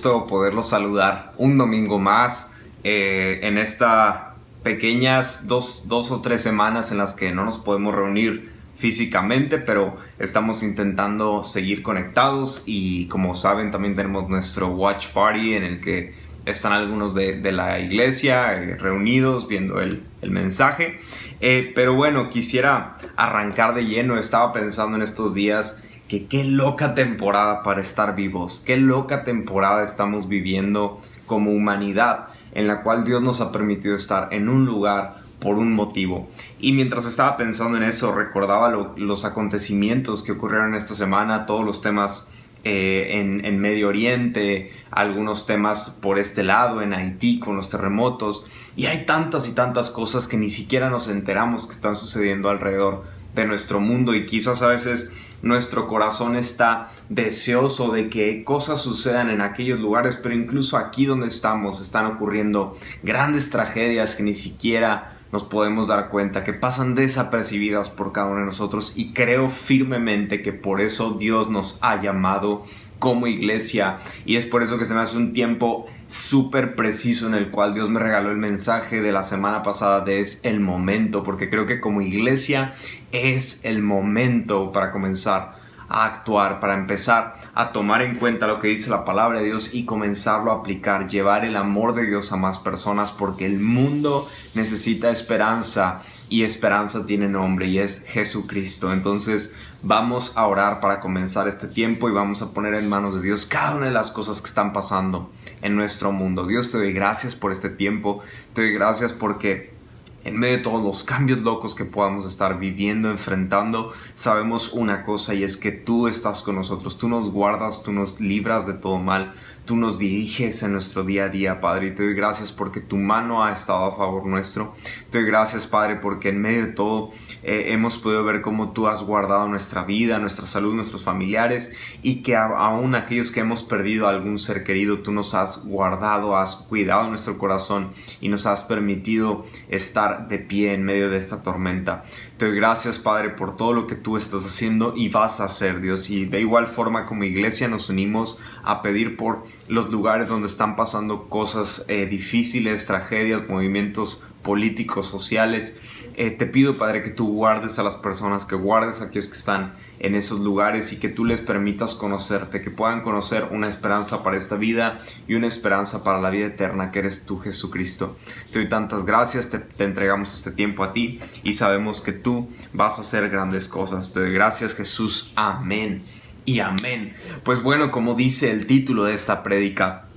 gusto poderlos saludar un domingo más eh, en estas pequeñas dos, dos o tres semanas en las que no nos podemos reunir físicamente, pero estamos intentando seguir conectados y como saben también tenemos nuestro watch party en el que están algunos de, la iglesia eh, reunidos viendo el, mensaje. Eh, pero bueno, quisiera arrancar de lleno, estaba pensando en estos días que qué loca temporada para estar vivos, qué loca temporada estamos viviendo como humanidad, en la cual Dios nos ha permitido estar en un lugar por un motivo. Y mientras estaba pensando en eso, recordaba los acontecimientos que ocurrieron esta semana, todos los temas eh, en, en, Medio Oriente, algunos temas por este lado, en Haití, con los terremotos. Y hay tantas y tantas cosas que ni siquiera nos enteramos que están sucediendo alrededor de nuestro mundo y quizás a veces nuestro corazón está deseoso de que cosas sucedan en aquellos lugares, pero incluso aquí donde estamos están ocurriendo grandes tragedias que ni siquiera nos podemos dar cuenta, que pasan desapercibidas por cada uno de nosotros. Y creo firmemente que por eso Dios nos ha llamado como iglesia. Y es por eso que se me hace un tiempo súper preciso en el cual Dios me regaló el mensaje de la semana pasada es el momento, porque creo que como iglesia es el momento para comenzar a actuar, para empezar a tomar en cuenta lo que dice la palabra de Dios y comenzarlo a aplicar, llevar el amor de Dios a más personas, porque el mundo necesita esperanza y esperanza tiene nombre y es Jesucristo. Entonces vamos a orar para comenzar este tiempo y vamos a poner en manos de Dios cada una de las cosas que están pasando en nuestro mundo. Dios te doy gracias por este tiempo, te doy gracias porque en medio de todos los cambios locos que podamos estar viviendo, enfrentando, sabemos una cosa y es que tú estás con nosotros, tú nos guardas, tú nos libras de todo mal, tú nos diriges en nuestro día a día, Padre, y te doy gracias porque tu mano ha estado a favor nuestro. Te doy gracias, Padre, porque en medio de todo eh, hemos podido ver cómo tú has guardado nuestra vida, nuestra salud, nuestros familiares y que aún aquellos que hemos perdido algún ser querido, tú nos has guardado, has cuidado nuestro corazón y nos has permitido estar de pie en medio de esta tormenta. Te doy gracias, Padre, por todo lo que tú estás haciendo y vas a hacer, Dios. Y de igual forma como iglesia nos unimos a pedir por los lugares donde están pasando cosas eh, difíciles, tragedias, movimientos políticos, sociales. Eh, te pido, Padre, que tú guardes a las personas, que guardes a aquellos que están en esos lugares y que tú les permitas conocerte, que puedan conocer una esperanza para esta vida y una esperanza para la vida eterna que eres tú, Jesucristo. Te doy tantas gracias, te, entregamos este tiempo a ti y sabemos que tú vas a hacer grandes cosas. Te doy gracias, Jesús. Amén y amén. Pues bueno, como dice el título de esta prédica,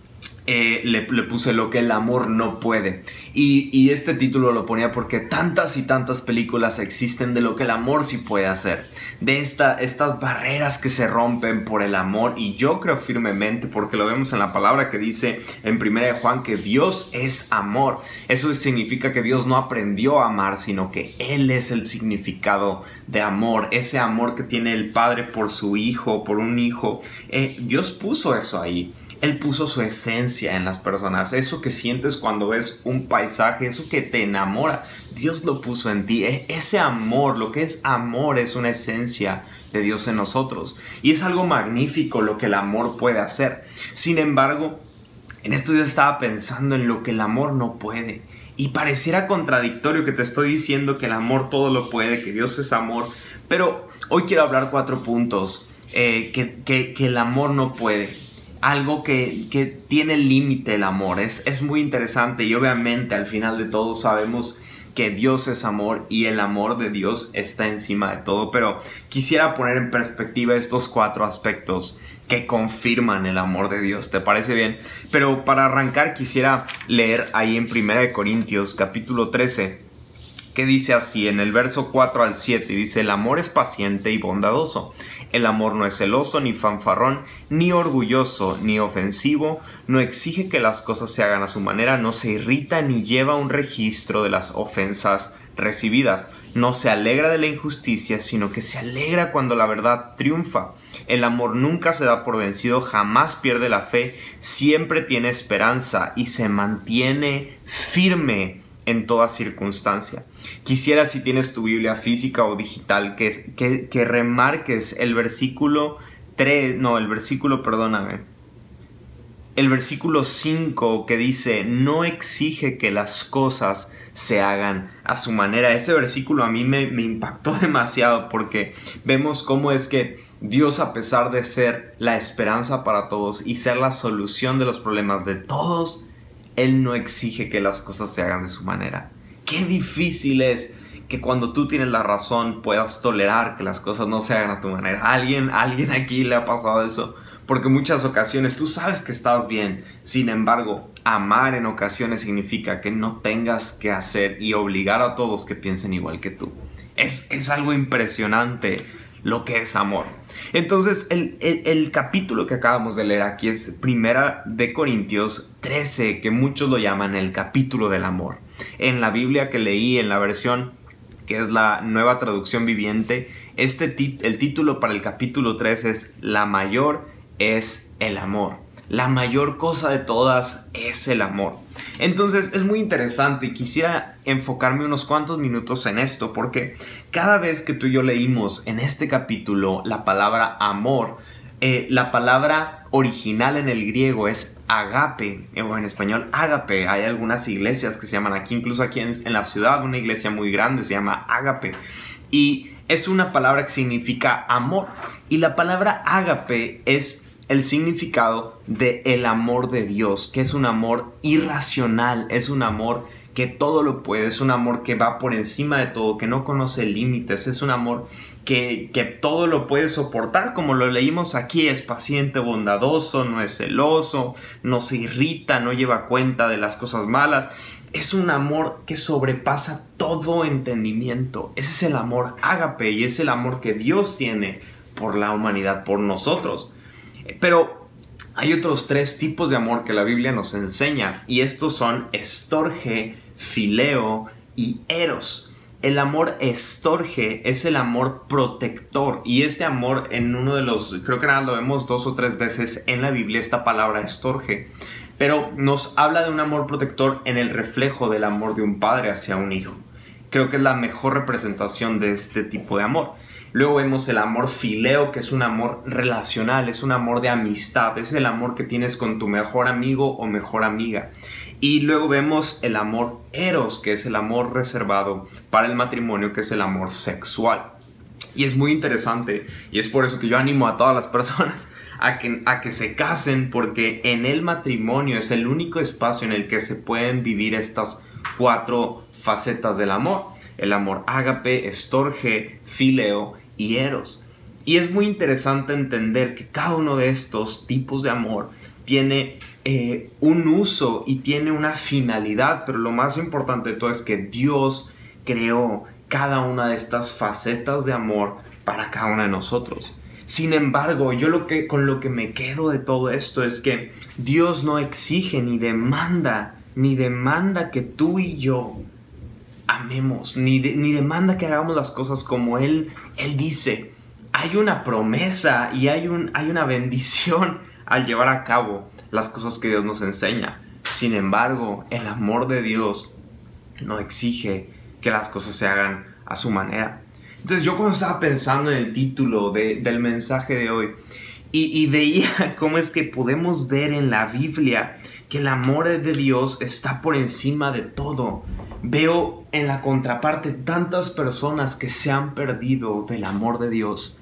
eh, le, puse lo que el amor no puede. Y, este título lo ponía porque tantas y tantas películas existen de lo que el amor sí puede hacer. De esta, estas barreras que se rompen por el amor. Y yo creo firmemente, porque lo vemos en la palabra que dice en 1 de Juan que Dios es amor. Eso significa que Dios no aprendió a amar, sino que Él es el significado de amor. Ese amor que tiene el Padre por su Hijo, por un Hijo. Eh, Dios puso eso ahí. Él puso su esencia en las personas, eso que sientes cuando ves un paisaje, eso que te enamora, Dios lo puso en ti. E, ese amor, lo que es amor, es una esencia de Dios en nosotros. Y es algo magnífico lo que el amor puede hacer. Sin embargo, en esto yo estaba pensando en lo que el amor no puede. Y pareciera contradictorio que te estoy diciendo que el amor todo lo puede, que Dios es amor. Pero hoy quiero hablar cuatro puntos eh, que, que el amor no puede algo que, que tiene límite el amor. Es, es muy interesante y obviamente al final de todo sabemos que Dios es amor y el amor de Dios está encima de todo, pero quisiera poner en perspectiva estos cuatro aspectos que confirman el amor de Dios, ¿te parece bien? Pero para arrancar quisiera leer ahí en 1 Corintios capítulo 13 que dice así en el verso 4 al 7, dice, el amor es paciente y bondadoso, el amor no es celoso, ni fanfarrón, ni orgulloso, ni ofensivo, no exige que las cosas se hagan a su manera, no se irrita ni lleva un registro de las ofensas recibidas, no se alegra de la injusticia, sino que se alegra cuando la verdad triunfa. El amor nunca se da por vencido, jamás pierde la fe, siempre tiene esperanza y se mantiene firme en toda circunstancia. Quisiera si tienes tu Biblia física o digital que, que, que remarques el versículo 3, no, el versículo, perdóname, el versículo 5 que dice, no exige que las cosas se hagan a su manera. Ese versículo a mí me, me, impactó demasiado porque vemos cómo es que Dios a pesar de ser la esperanza para todos y ser la solución de los problemas de todos, Él no exige que las cosas se hagan de su manera. Qué difícil es que cuando tú tienes la razón puedas tolerar que las cosas no se hagan a tu manera. ¿Alguien, alguien aquí le ha pasado eso? Porque muchas ocasiones tú sabes que estás bien. Sin embargo, amar en ocasiones significa que no tengas que hacer y obligar a todos que piensen igual que tú. Es, es algo impresionante lo que es amor. Entonces, el, el, capítulo que acabamos de leer aquí es Primera de Corintios 13, que muchos lo llaman el capítulo del amor. En la Biblia que leí, en la versión que es la nueva traducción viviente, este el título para el capítulo 3 es La mayor es el amor. La mayor cosa de todas es el amor. Entonces es muy interesante y quisiera enfocarme unos cuantos minutos en esto porque cada vez que tú y yo leímos en este capítulo la palabra amor, eh, la palabra original en el griego es agape, o en español agape. Hay algunas iglesias que se llaman aquí, incluso aquí en, en la ciudad, una iglesia muy grande se llama agape. Y es una palabra que significa amor. Y la palabra ágape es el significado de el amor de Dios, que es un amor irracional, es un amor que todo lo puede, es un amor que va por encima de todo, que no conoce límites, es un amor que, que, todo lo puede soportar, como lo leímos aquí, es paciente, bondadoso, no es celoso, no se irrita, no lleva cuenta de las cosas malas, es un amor que sobrepasa todo entendimiento. Ese es el amor ágape y es el amor que Dios tiene por la humanidad, por nosotros. Pero hay otros tres tipos de amor que la Biblia nos enseña y estos son estorge, fileo y eros. El amor estorge es el amor protector y este amor en uno de los, creo que nada lo vemos dos o tres veces en la Biblia esta palabra estorge pero nos habla de un amor protector en el reflejo del amor de un padre hacia un hijo. Creo que es la mejor representación de este tipo de amor. Luego vemos el amor fileo, que es un amor relacional, es un amor de amistad, es el amor que tienes con tu mejor amigo o mejor amiga. Y luego vemos el amor eros, que es el amor reservado para el matrimonio, que es el amor sexual. Y es muy interesante y es por eso que yo animo a todas las personas a que, a que se casen porque en el matrimonio es el único espacio en el que se pueden vivir estas cuatro facetas del amor. El amor ágape, estorge, fileo y eros. Y es muy interesante entender que cada uno de estos tipos de amor tiene eh, un uso y tiene una finalidad, pero lo más importante de todo es que Dios creó cada una de estas facetas de amor para cada uno de nosotros. Sin embargo, yo lo que con lo que me quedo de todo esto es que Dios no exige ni demanda, ni demanda que tú y yo amemos, ni, ni demanda que hagamos las cosas como Él, Él dice. Hay una promesa y hay, un, hay una bendición al llevar a cabo las cosas que Dios nos enseña. Sin embargo, el amor de Dios no exige que las cosas se hagan a su manera. Entonces yo cuando estaba pensando en el título del mensaje de hoy y, veía cómo es que podemos ver en la Biblia que el amor de Dios está por encima de todo. Veo en la contraparte tantas personas que se han perdido del amor de Dios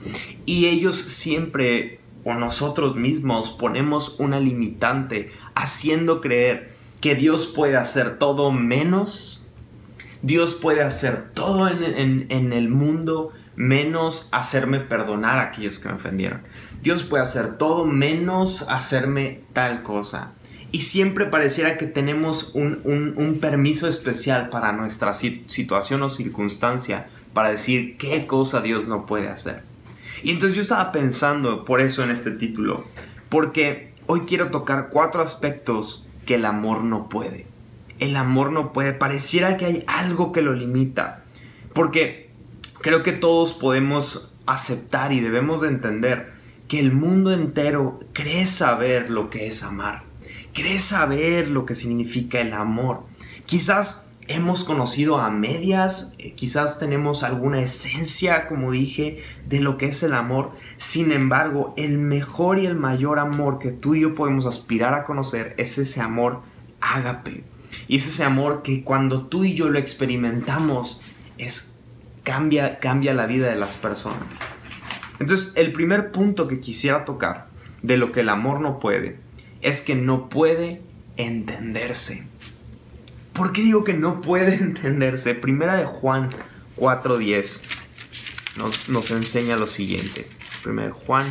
y ellos siempre o nosotros mismos ponemos una limitante haciendo creer que Dios puede hacer todo menos Dios puede hacer todo en, el mundo menos hacerme perdonar a aquellos que me ofendieron. Dios puede hacer todo menos hacerme tal cosa. Y siempre pareciera que tenemos un, permiso especial para nuestra situación o circunstancia para decir qué cosa Dios no puede hacer. Y entonces yo estaba pensando por eso en este título, porque hoy quiero tocar cuatro aspectos que el amor no puede el amor no puede. Pareciera que hay algo que lo limita. Porque creo que todos podemos aceptar y debemos de entender que el mundo entero cree saber lo que es amar. Cree saber lo que significa el amor. Quizás hemos conocido a medias, eh, quizás tenemos alguna esencia, como dije, de lo que es el amor. Sin embargo, el mejor y el mayor amor que tú y yo podemos aspirar a conocer es ese amor ágape. Y es ese amor que cuando tú y yo lo experimentamos, es, cambia, cambia la vida de las personas. Entonces, el primer punto que quisiera tocar de lo que el amor no puede es que no puede entenderse. ¿Por qué digo que no puede entenderse? Primera de Juan 4.10 nos, nos enseña lo siguiente. Primera de Juan,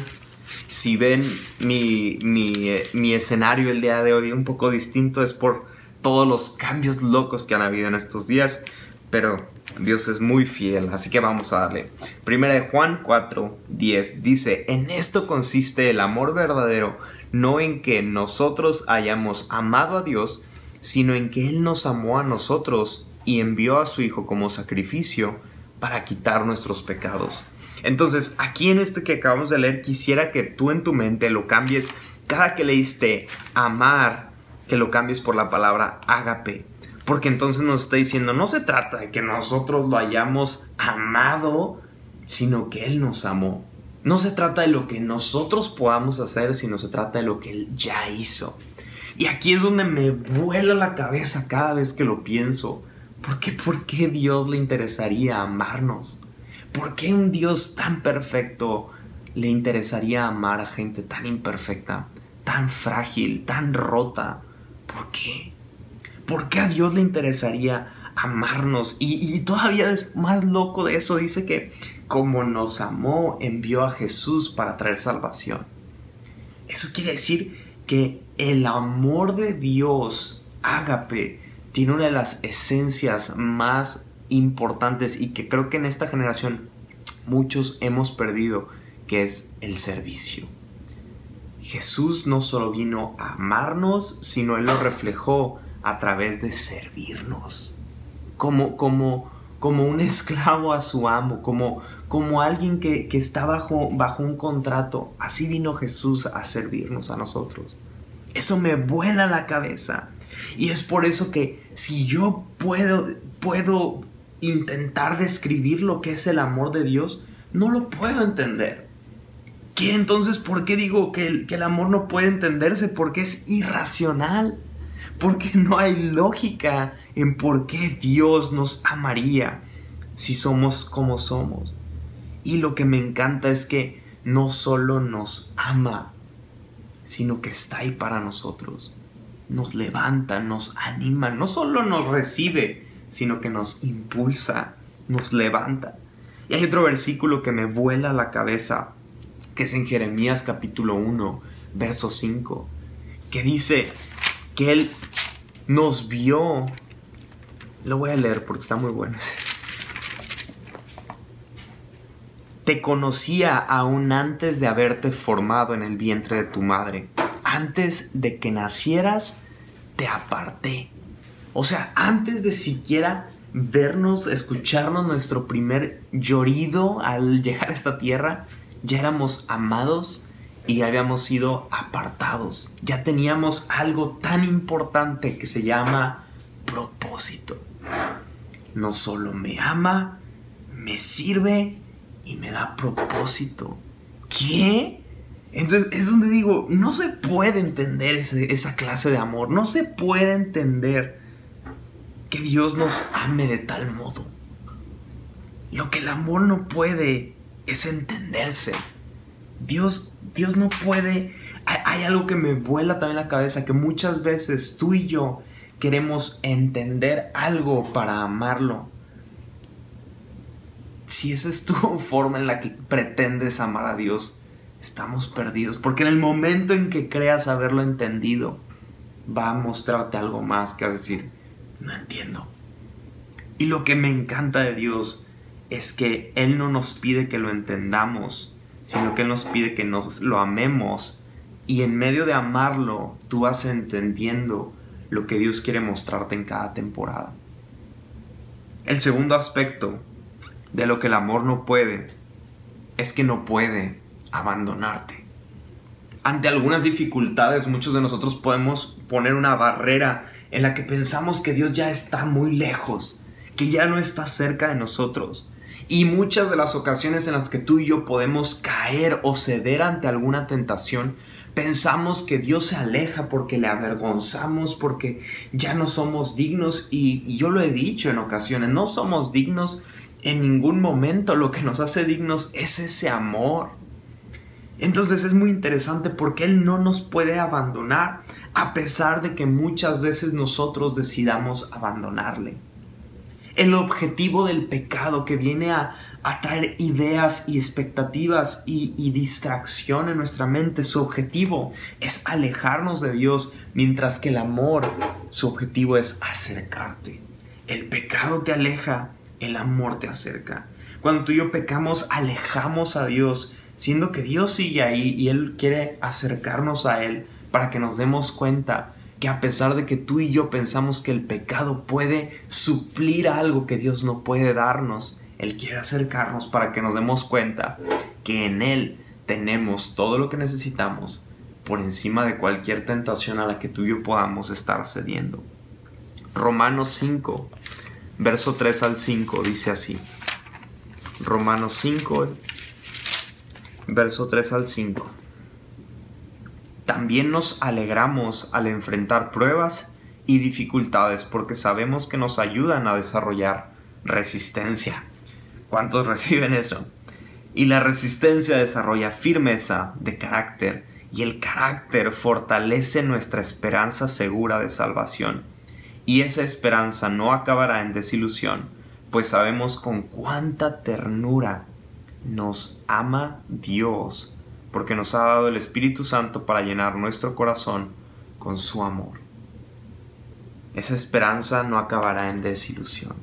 si ven mi, mi, mi escenario el día de hoy un poco distinto es por todos los cambios locos que han habido en estos días, pero Dios es muy fiel, así que vamos a darle. Primera de Juan 4.10 dice, en esto consiste el amor verdadero, no en que nosotros hayamos amado a Dios, sino en que Él nos amó a nosotros y envió a su Hijo como sacrificio para quitar nuestros pecados. Entonces, aquí en este que acabamos de leer, quisiera que tú en tu mente lo cambies cada que leíste amar, que lo cambies por la palabra ágape. Porque entonces nos está diciendo, no se trata de que nosotros lo hayamos amado, sino que Él nos amó. No se trata de lo que nosotros podamos hacer, sino se trata de lo que Él ya hizo. Y aquí es donde me vuela la cabeza cada vez que lo pienso. ¿Por qué, ¿Por qué Dios le interesaría amarnos? ¿Por qué un Dios tan perfecto le interesaría amar a gente tan imperfecta, tan frágil, tan rota? ¿Por qué? ¿Por qué a Dios le interesaría amarnos? Y, todavía es más loco de eso, dice que como nos amó, envió a Jesús para traer salvación. Eso quiere decir que el amor de Dios, ágape, tiene una de las esencias más importantes y que creo que en esta generación muchos hemos perdido, que es el servicio. Jesús no solo vino a amarnos, sino Él lo reflejó a través de servirnos. Como, como, como un esclavo a su amo, como, como alguien que, está bajo, bajo un contrato. Así vino Jesús a servirnos a nosotros. Eso me vuela la cabeza. Y es por eso que si yo puedo, puedo intentar describir lo que es el amor de Dios, no lo puedo entender. ¿Qué entonces por qué digo que el, que el amor no puede entenderse? Porque es irracional porque no hay lógica en por qué Dios nos amaría si somos como somos. Y lo que me encanta es que no solo nos ama, sino que está ahí para nosotros. Nos levanta, nos anima, no solo nos recibe, sino que nos impulsa, nos levanta. Y hay otro versículo que me vuela la cabeza, que es en Jeremías capítulo 1, verso 5, que dice que Él nos vio. Lo voy a leer porque está muy bueno. Te conocía aún antes de haberte formado en el vientre de tu madre. Antes de que nacieras, te aparté. O sea, antes de siquiera vernos, escucharnos nuestro primer llorido al llegar a esta tierra, ya éramos amados y habíamos sido apartados. Ya teníamos algo tan importante que se llama propósito. No solo me ama, me sirve y me da propósito. ¿Qué? Entonces es donde digo, no se puede entender esa clase de amor, no se puede entender que Dios nos ame de tal modo. Lo que el amor no puede es entenderse. Dios, Dios no puede... Hay, algo que me vuela también la cabeza, que muchas veces tú y yo queremos entender algo para amarlo. Si esa es tu forma en la que pretendes amar a Dios, estamos perdidos. Porque en el momento en que creas haberlo entendido, va a mostrarte algo más que vas a decir, no entiendo. Y lo que me encanta de Dios es que Él no nos pide que lo entendamos, sino que Él nos pide que nos lo amemos y en medio de amarlo tú vas entendiendo lo que Dios quiere mostrarte en cada temporada. El segundo aspecto de lo que el amor no puede es que no puede abandonarte. ante algunas dificultades, muchos de nosotros podemos poner una barrera en la que pensamos que Dios ya está muy lejos, que ya no está cerca de nosotros. Y muchas de las ocasiones en las que tú y yo podemos caer o ceder ante alguna tentación, pensamos que Dios se aleja porque le avergonzamos, porque ya no somos dignos. Y, yo lo he dicho en ocasiones, no somos dignos en ningún momento. Lo que nos hace dignos es ese amor. Entonces es muy interesante porque Él no nos puede abandonar a pesar de que muchas veces nosotros decidamos abandonarle. El objetivo del pecado que viene a, traer ideas y expectativas y, y distracción en nuestra mente, su objetivo es alejarnos de Dios, mientras que el amor, su objetivo es acercarte. El pecado te aleja, el amor te acerca. Cuando tú y yo pecamos, alejamos a Dios siendo que Dios sigue ahí y Él quiere acercarnos a Él para que nos demos cuenta que a pesar de que tú y yo pensamos que el pecado puede suplir algo que Dios no puede darnos, Él quiere acercarnos para que nos demos cuenta que en Él tenemos todo lo que necesitamos por encima de cualquier tentación a la que tú y yo podamos estar cediendo. Romanos 5, verso 3 al 5 dice así. Romanos 5, verso 3 al 5. También nos alegramos al enfrentar pruebas y dificultades porque sabemos que nos ayudan a desarrollar resistencia. ¿Cuántos reciben eso? Y la resistencia desarrolla firmeza de carácter y el carácter fortalece nuestra esperanza segura de salvación. Y esa esperanza no acabará en desilusión, pues sabemos con cuánta ternura nos ama Dios porque nos ha dado el Espíritu Santo para llenar nuestro corazón con su amor. Esa esperanza no acabará en desilusión.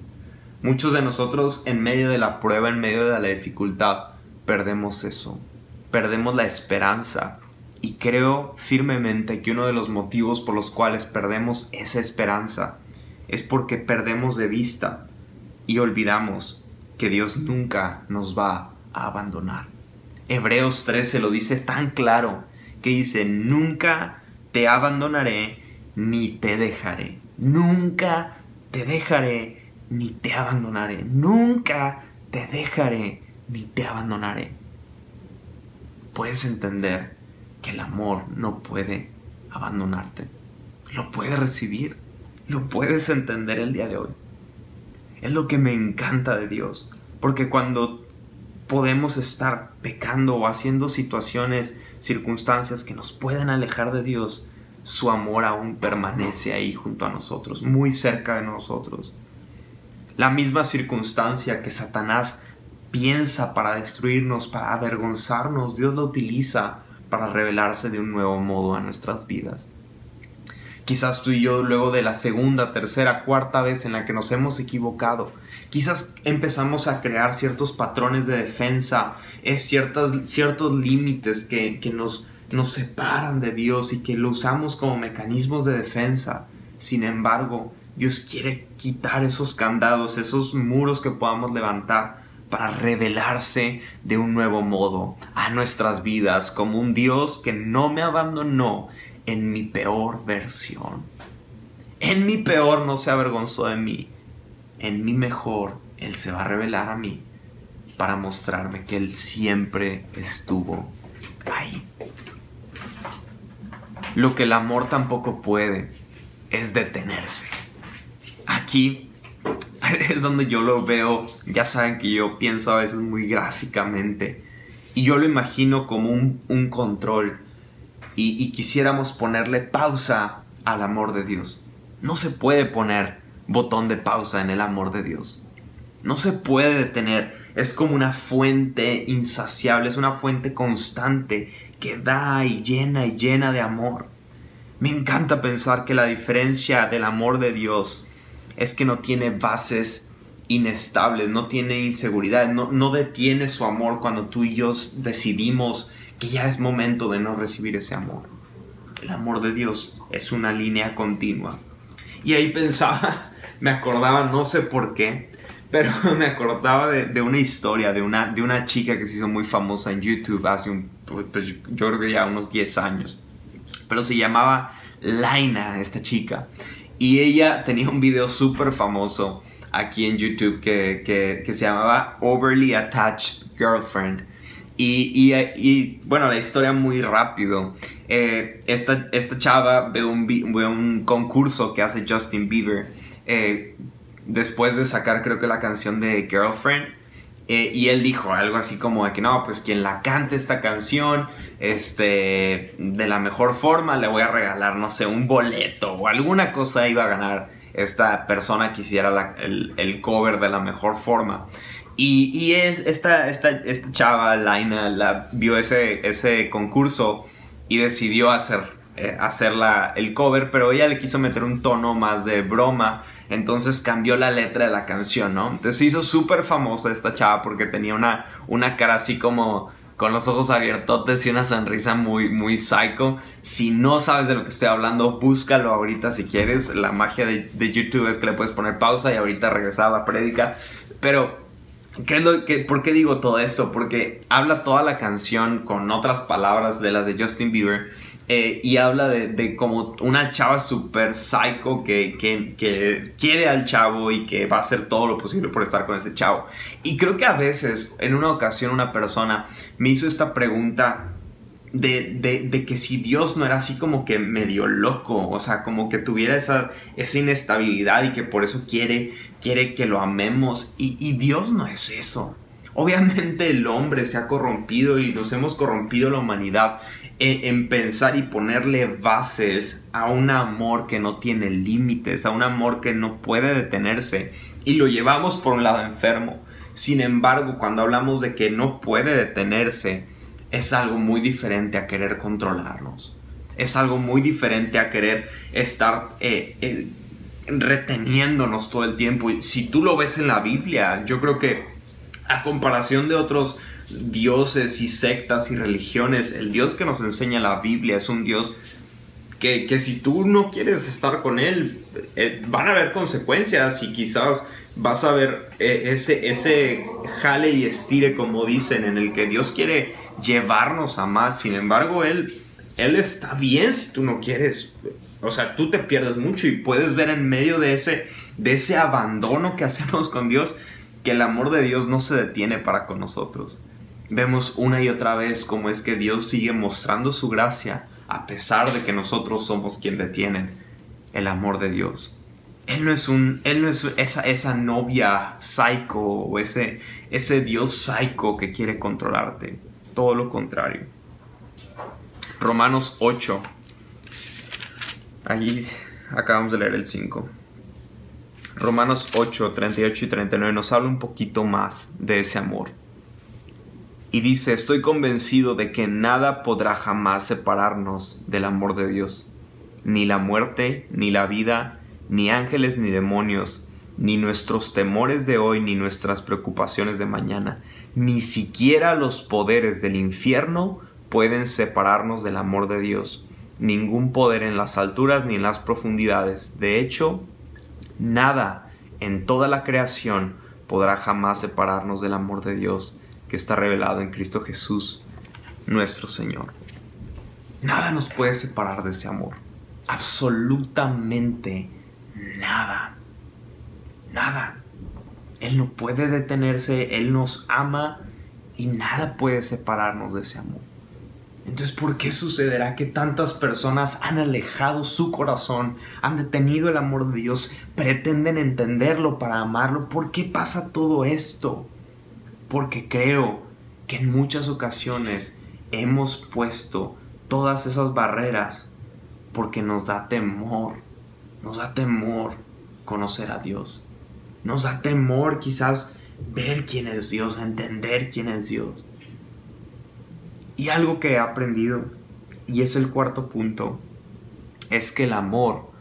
Muchos de nosotros en medio de la prueba, en medio de la dificultad, perdemos eso, perdemos la esperanza. Y creo firmemente que uno de los motivos por los cuales perdemos esa esperanza es porque perdemos de vista y olvidamos que Dios nunca nos va abandonar. Hebreos 13 lo dice tan claro que dice, nunca te abandonaré ni te dejaré. Nunca te dejaré ni te abandonaré. Nunca te dejaré ni te abandonaré. Puedes entender que el amor no puede abandonarte. Lo puedes recibir. Lo puedes entender el día de hoy. Es lo que me encanta de Dios. Porque cuando podemos estar pecando o haciendo situaciones, circunstancias que nos pueden alejar de Dios, su amor aún permanece ahí junto a nosotros, muy cerca de nosotros. La misma circunstancia que Satanás piensa para destruirnos, para avergonzarnos, Dios la utiliza para revelarse de un nuevo modo a nuestras vidas. Quizás tú y yo luego de la segunda, tercera, cuarta vez en la que nos hemos equivocado, quizás empezamos a crear ciertos patrones de defensa, es ciertas, ciertos límites que, nos, nos separan de Dios y que lo usamos como mecanismos de defensa. Sin embargo, Dios quiere quitar esos candados, esos muros que podamos levantar para revelarse de un nuevo modo a nuestras vidas como un Dios que no me abandonó en mi peor versión. En mi peor no se avergonzó de mí. En mi mejor Él se va a revelar a mí para mostrarme que Él siempre estuvo ahí. Lo que el amor tampoco puede es detenerse. Aquí es donde yo lo veo, ya saben que yo pienso a veces muy gráficamente y yo lo imagino como un, control y, quisiéramos ponerle pausa al amor de Dios. No se puede poner botón de pausa en el amor de Dios. No se puede detener. Es como una fuente insaciable, es una fuente constante que da y llena y llena de amor. Me encanta pensar que la diferencia del amor de Dios es que no tiene bases inestables, no tiene inseguridad, no, no detiene su amor cuando tú y yo decidimos que ya es momento de no recibir ese amor. El amor de Dios es una línea continua. Y ahí pensaba, me acordaba, no sé por qué, Pero me acordaba de, una historia de una, de una chica que se hizo muy famosa en YouTube hace pues, yo creo que ya unos 10 años. Pero se llamaba Laina, esta chica. Y ella tenía un video súper famoso aquí en YouTube que, que, se llamaba Overly Attached Girlfriend. Y, y, bueno, la historia muy rápido. Eh, esta, esta chava ve un, ve un concurso que hace Justin Bieber. Eh, después de sacar creo que la canción de Girlfriend. Eh, y él dijo algo así como de que no, pues quien la cante esta canción, este, de la mejor forma le voy a regalar, no sé, un boleto o alguna cosa iba a ganar esta persona que hiciera el, cover de la mejor forma. Y, y es, esta, esta, esta chava, Laina, la, vio ese, ese concurso y decidió hacer, eh, hacer el cover, pero ella le quiso meter un tono más de broma entonces cambió la letra de la canción, ¿no? Entonces se hizo súper famosa esta chava porque tenía una, una cara así como con los ojos abiertotes y una sonrisa muy, muy psycho. Si no sabes de lo que estoy hablando, búscalo ahorita si quieres. La magia de, YouTube es que le puedes poner pausa y ahorita regresar a la prédica. Pero, ¿qué es lo que, ¿por qué digo todo esto? Porque habla toda la canción con otras palabras de las de Justin Bieber eh, y habla de, como una chava super psycho que, que, quiere al chavo y que va a hacer todo lo posible por estar con ese chavo. Y creo que a veces, en una ocasión, una persona me hizo esta pregunta de, que si Dios no era así como que medio loco, o sea, como que tuviera esa, esa inestabilidad y que por eso quiere, quiere que lo amemos. Y Dios no es eso. Obviamente el hombre se ha corrompido y nos hemos corrompido la humanidad en, pensar y ponerle bases a un amor que no tiene límites, a un amor que no puede detenerse y lo llevamos por un lado enfermo. Sin embargo, cuando hablamos de que no puede detenerse, es algo muy diferente a querer controlarnos. Es algo muy diferente a querer estar eh, eh, reteniéndonos todo el tiempo. Y si tú lo ves en la Biblia, yo creo que a comparación de otros dioses y sectas y religiones. El Dios que nos enseña la Biblia es un Dios que, si tú no quieres estar con Él, eh, van a haber consecuencias y quizás vas a ver eh, ese, ese jale y estire, como dicen, en el que Dios quiere llevarnos a más. Sin embargo, Él, él está bien si tú no quieres. O sea, tú te pierdes mucho y puedes ver en medio de ese, de ese abandono que hacemos con Dios que el amor de Dios no se detiene para con nosotros vemos una y otra vez cómo es que Dios sigue mostrando su gracia a pesar de que nosotros somos quien detienen el amor de Dios. Él no es, un, él no es esa, esa novia psycho o ese, ese Dios psycho que quiere controlarte. Todo lo contrario. Romanos 8. Allí acabamos de leer el 5. Romanos 8, 38 y 39 nos habla un poquito más de ese amor y dice, estoy convencido de que nada podrá jamás separarnos del amor de Dios. Ni la muerte, ni la vida, ni ángeles, ni demonios, ni nuestros temores de hoy, ni nuestras preocupaciones de mañana, ni siquiera los poderes del infierno pueden separarnos del amor de Dios. Ningún poder en las alturas ni en las profundidades. De hecho, nada en toda la creación podrá jamás separarnos del amor de Dios que está revelado en Cristo Jesús, nuestro Señor. Nada nos puede separar de ese amor. Absolutamente nada. Nada. Él no puede detenerse, Él nos ama y nada puede separarnos de ese amor. Entonces, ¿por qué sucederá que tantas personas han alejado su corazón, han detenido el amor de Dios, pretenden entenderlo para amarlo? ¿Por qué pasa todo esto? porque creo que en muchas ocasiones hemos puesto todas esas barreras porque nos da temor, nos da temor conocer a Dios, nos da temor quizás ver quién es Dios, entender quién es Dios. Y algo que he aprendido, y es el cuarto punto, es que el amor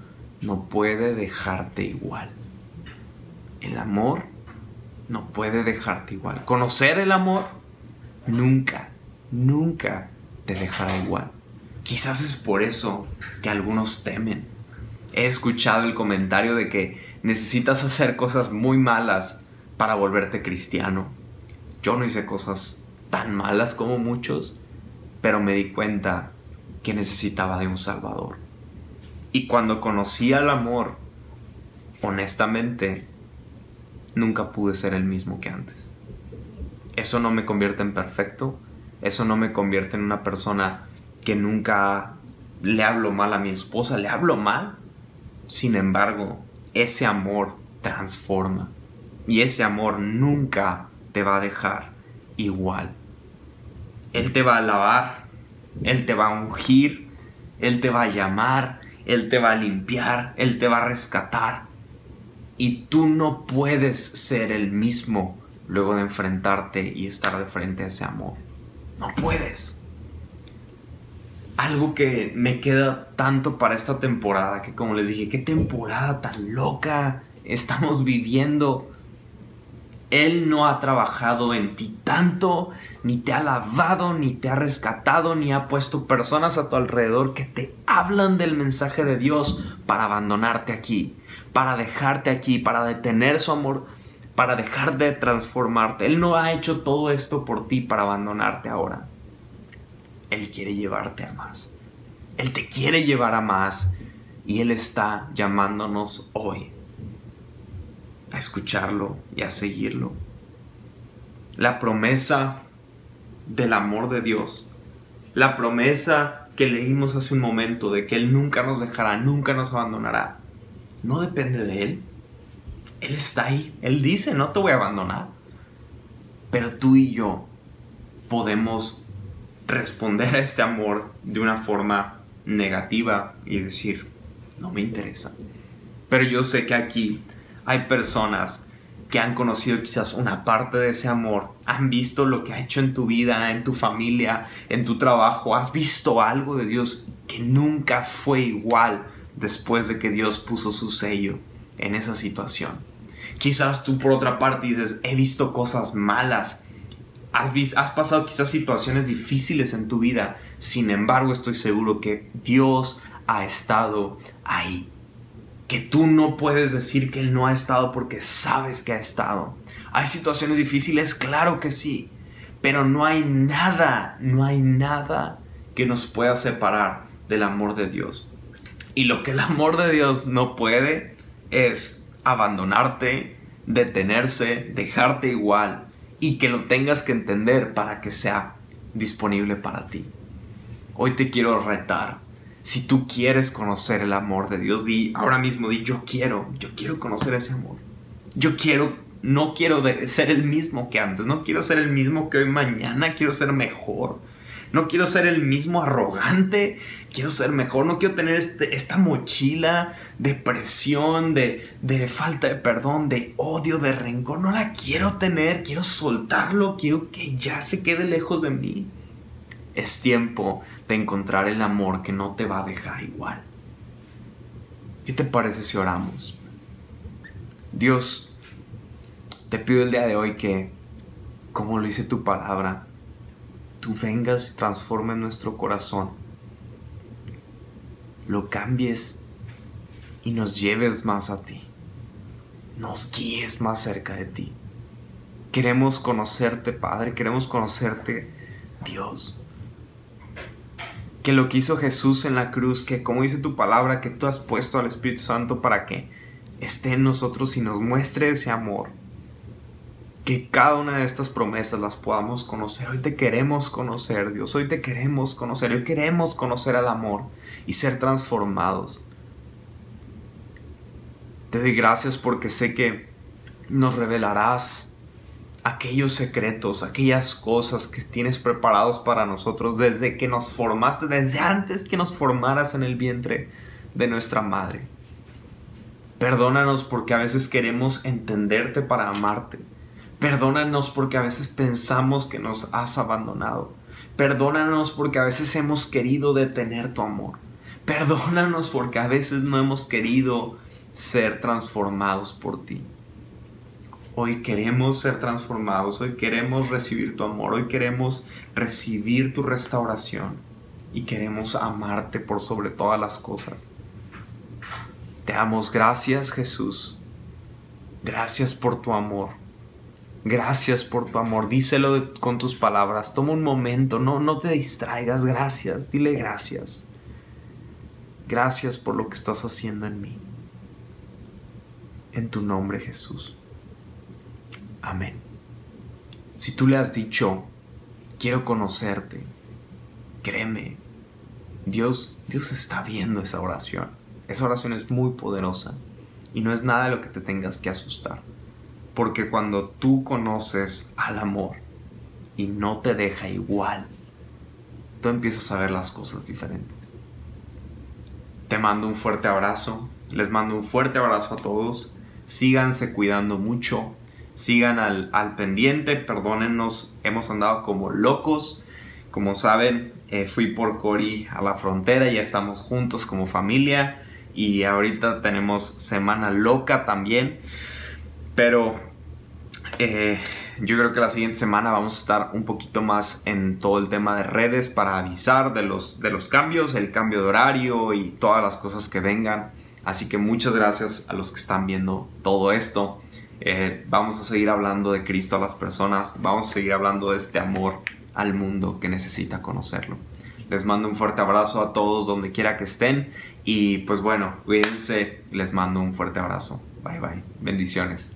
no puede dejarte igual. El amor no puede dejarte igual. Conocer el amor nunca, nunca te dejará igual. Quizás es por eso que algunos temen. He escuchado el comentario de que necesitas hacer cosas muy malas para volverte cristiano. Yo no hice cosas tan malas como muchos, pero me di cuenta que necesitaba de un Salvador. Y cuando conocí al amor, honestamente, nunca pude ser el mismo que antes. Eso no me convierte en perfecto, eso no me convierte en una persona que nunca le hablo mal a mi esposa, le hablo mal. Sin embargo, ese amor transforma y ese amor nunca te va a dejar igual. Él te va a lavar, Él te va a ungir, Él te va a llamar, Él te va a limpiar, Él te va a rescatar. Y tú no puedes ser el mismo luego de enfrentarte y estar de frente a ese amor. No puedes. Algo que me queda tanto para esta temporada, que como les dije, qué temporada tan loca estamos viviendo. Él no ha trabajado en ti tanto, ni te ha lavado, ni te ha rescatado, ni ha puesto personas a tu alrededor que te hablan del mensaje de Dios para abandonarte aquí, para dejarte aquí, para detener su amor, para dejar de transformarte. Él no ha hecho todo esto por ti para abandonarte ahora. Él quiere llevarte a más. Él te quiere llevar a más y Él está llamándonos hoy a escucharlo y a seguirlo. La promesa del amor de Dios, la promesa que leímos hace un momento de que Él nunca nos dejará, nunca nos abandonará, no depende de Él. Él está ahí, Él dice, no te voy a abandonar. Pero tú y yo podemos responder a este amor de una forma negativa y decir, no me interesa. Pero yo sé que aquí hay personas que han conocido quizás una parte de ese amor, han visto lo que ha hecho en tu vida, en tu familia, en tu trabajo, has visto algo de Dios que nunca fue igual después de que Dios puso su sello en esa situación. Quizás tú por otra parte dices, he visto cosas malas, has, has pasado quizás situaciones difíciles en tu vida, sin embargo estoy seguro que Dios ha estado ahí que tú no puedes decir que Él no ha estado porque sabes que ha estado. ¿Hay situaciones difíciles? Claro que sí, pero no hay nada, no hay nada que nos pueda separar del amor de Dios. Y lo que el amor de Dios no puede es abandonarte, detenerse, dejarte igual y que lo tengas que entender para que sea disponible para ti. Hoy te quiero retar si tú quieres conocer el amor de Dios, di ahora mismo, di yo quiero, yo quiero conocer ese amor. Yo quiero, no quiero ser el mismo que antes, no quiero ser el mismo que hoy mañana, quiero ser mejor. No quiero ser el mismo arrogante, quiero ser mejor, no quiero tener este, esta mochila de presión, de, de falta de perdón, de odio, de rencor. No la quiero tener, quiero soltarlo, quiero que ya se quede lejos de mí. Es tiempo de encontrar el amor que no te va a dejar igual. ¿Qué te parece si oramos? Dios, te pido el día de hoy que, como lo dice tu palabra, tú vengas y transformes nuestro corazón, lo cambies y nos lleves más a ti, nos guíes más cerca de ti. Queremos conocerte, Padre, queremos conocerte, Dios que lo que hizo Jesús en la cruz, que como dice tu palabra, que tú has puesto al Espíritu Santo para que esté en nosotros y nos muestre ese amor. Que cada una de estas promesas las podamos conocer. Hoy te queremos conocer, Dios. Hoy te queremos conocer. Hoy queremos conocer al amor y ser transformados. Te doy gracias porque sé que nos revelarás aquellos secretos, aquellas cosas que tienes preparados para nosotros desde que nos formaste, desde antes que nos formaras en el vientre de nuestra madre. Perdónanos porque a veces queremos entenderte para amarte. Perdónanos porque a veces pensamos que nos has abandonado. Perdónanos porque a veces hemos querido detener tu amor. Perdónanos porque a veces no hemos querido ser transformados por ti. Hoy queremos ser transformados, hoy queremos recibir tu amor, hoy queremos recibir tu restauración y queremos amarte por sobre todas las cosas. Te damos gracias Jesús, gracias por tu amor, Gracias por tu amor. Díselo con tus palabras. Toma un momento. No, no te distraigas. Gracias. Dile gracias. Gracias por lo que estás haciendo en mí. En tu nombre, Jesús. Amén. Si tú le has dicho, quiero conocerte, créeme, Dios, Dios está viendo esa oración. Esa oración es muy poderosa y no es nada de lo que te tengas que asustar. Porque cuando tú conoces al amor y no te deja igual, tú empiezas a ver las cosas diferentes. Te mando un fuerte abrazo, les mando un fuerte abrazo a todos, síganse cuidando mucho, sigan al, pendiente, perdónennos, hemos andado como locos, como saben, eh, fui por Cori a la frontera, ya estamos juntos como familia y ahorita tenemos semana loca también, pero eh, yo creo que la siguiente semana vamos a estar un poquito más en todo el tema de redes para avisar de los, de los cambios, el cambio de horario y todas las cosas que vengan. Así que muchas gracias a los que están viendo todo esto. Eh, vamos a seguir hablando de Cristo a las personas, vamos a seguir hablando de este amor al mundo que necesita conocerlo. Les mando un fuerte abrazo a todos donde quiera que estén y pues bueno, cuídense, les mando un fuerte abrazo. Bye bye, bendiciones.